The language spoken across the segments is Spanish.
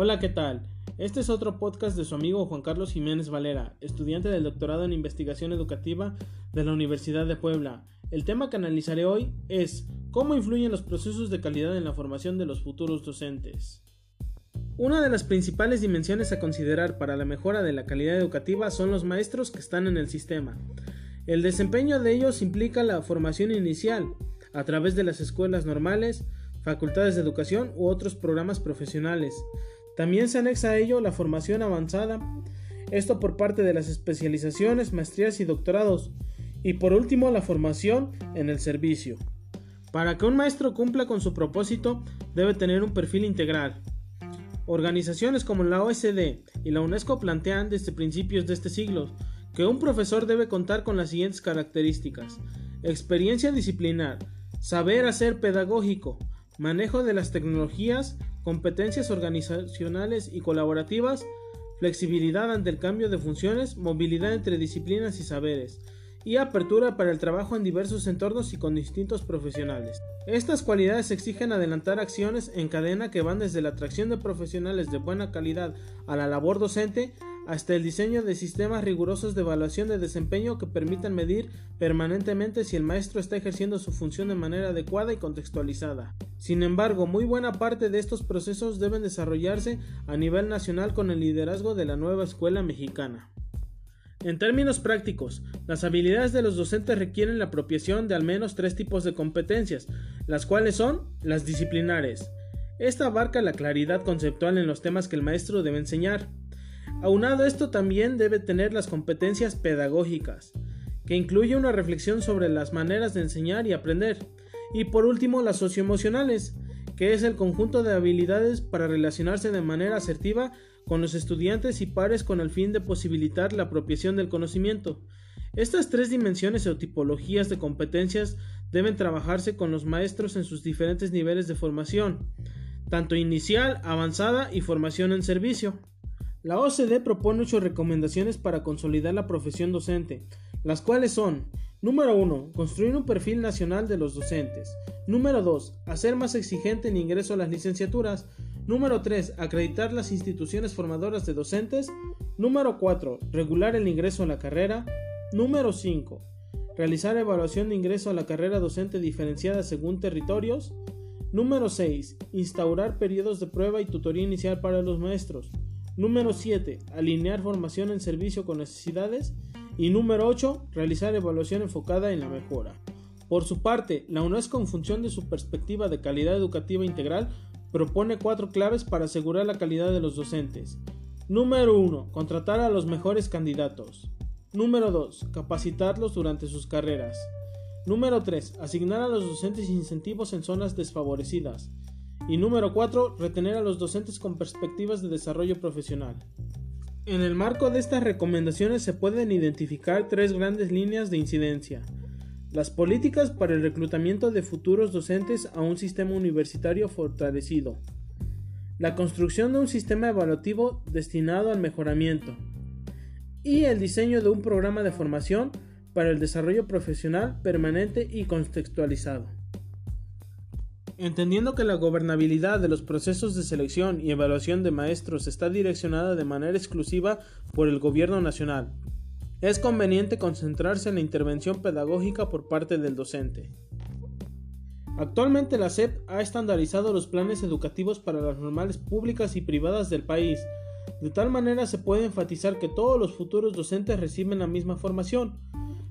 Hola, ¿qué tal? Este es otro podcast de su amigo Juan Carlos Jiménez Valera, estudiante del doctorado en investigación educativa de la Universidad de Puebla. El tema que analizaré hoy es cómo influyen los procesos de calidad en la formación de los futuros docentes. Una de las principales dimensiones a considerar para la mejora de la calidad educativa son los maestros que están en el sistema. El desempeño de ellos implica la formación inicial, a través de las escuelas normales, facultades de educación u otros programas profesionales. También se anexa a ello la formación avanzada, esto por parte de las especializaciones, maestrías y doctorados, y por último la formación en el servicio. Para que un maestro cumpla con su propósito, debe tener un perfil integral. Organizaciones como la OSD y la UNESCO plantean desde principios de este siglo que un profesor debe contar con las siguientes características: experiencia disciplinar, saber hacer pedagógico, manejo de las tecnologías, competencias organizacionales y colaborativas, flexibilidad ante el cambio de funciones, movilidad entre disciplinas y saberes, y apertura para el trabajo en diversos entornos y con distintos profesionales. Estas cualidades exigen adelantar acciones en cadena que van desde la atracción de profesionales de buena calidad a la labor docente hasta el diseño de sistemas rigurosos de evaluación de desempeño que permitan medir permanentemente si el maestro está ejerciendo su función de manera adecuada y contextualizada. Sin embargo, muy buena parte de estos procesos deben desarrollarse a nivel nacional con el liderazgo de la nueva escuela mexicana. En términos prácticos, las habilidades de los docentes requieren la apropiación de al menos tres tipos de competencias, las cuales son las disciplinares. Esta abarca la claridad conceptual en los temas que el maestro debe enseñar, Aunado esto también debe tener las competencias pedagógicas, que incluye una reflexión sobre las maneras de enseñar y aprender. Y por último, las socioemocionales, que es el conjunto de habilidades para relacionarse de manera asertiva con los estudiantes y pares con el fin de posibilitar la apropiación del conocimiento. Estas tres dimensiones o tipologías de competencias deben trabajarse con los maestros en sus diferentes niveles de formación, tanto inicial, avanzada y formación en servicio. La OCDE propone ocho recomendaciones para consolidar la profesión docente, las cuales son Número 1. Construir un perfil nacional de los docentes. Número 2. Hacer más exigente el ingreso a las licenciaturas. Número 3. Acreditar las instituciones formadoras de docentes. Número 4. Regular el ingreso a la carrera. Número 5. Realizar evaluación de ingreso a la carrera docente diferenciada según territorios. Número 6. Instaurar periodos de prueba y tutoría inicial para los maestros. Número 7. Alinear formación en servicio con necesidades. Y número 8. Realizar evaluación enfocada en la mejora. Por su parte, la UNESCO en función de su perspectiva de calidad educativa integral propone cuatro claves para asegurar la calidad de los docentes. Número 1. Contratar a los mejores candidatos. Número 2. Capacitarlos durante sus carreras. Número 3. Asignar a los docentes incentivos en zonas desfavorecidas. Y número 4. Retener a los docentes con perspectivas de desarrollo profesional. En el marco de estas recomendaciones se pueden identificar tres grandes líneas de incidencia. Las políticas para el reclutamiento de futuros docentes a un sistema universitario fortalecido. La construcción de un sistema evaluativo destinado al mejoramiento. Y el diseño de un programa de formación para el desarrollo profesional permanente y contextualizado. Entendiendo que la gobernabilidad de los procesos de selección y evaluación de maestros está direccionada de manera exclusiva por el Gobierno Nacional, es conveniente concentrarse en la intervención pedagógica por parte del docente. Actualmente la SEP ha estandarizado los planes educativos para las normales públicas y privadas del país, de tal manera se puede enfatizar que todos los futuros docentes reciben la misma formación,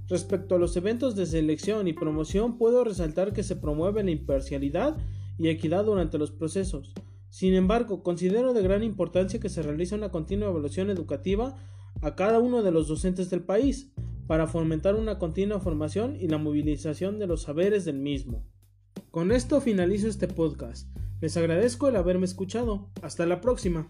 Respecto a los eventos de selección y promoción, puedo resaltar que se promueve la imparcialidad y equidad durante los procesos. Sin embargo, considero de gran importancia que se realice una continua evaluación educativa a cada uno de los docentes del país, para fomentar una continua formación y la movilización de los saberes del mismo. Con esto finalizo este podcast. Les agradezco el haberme escuchado. Hasta la próxima.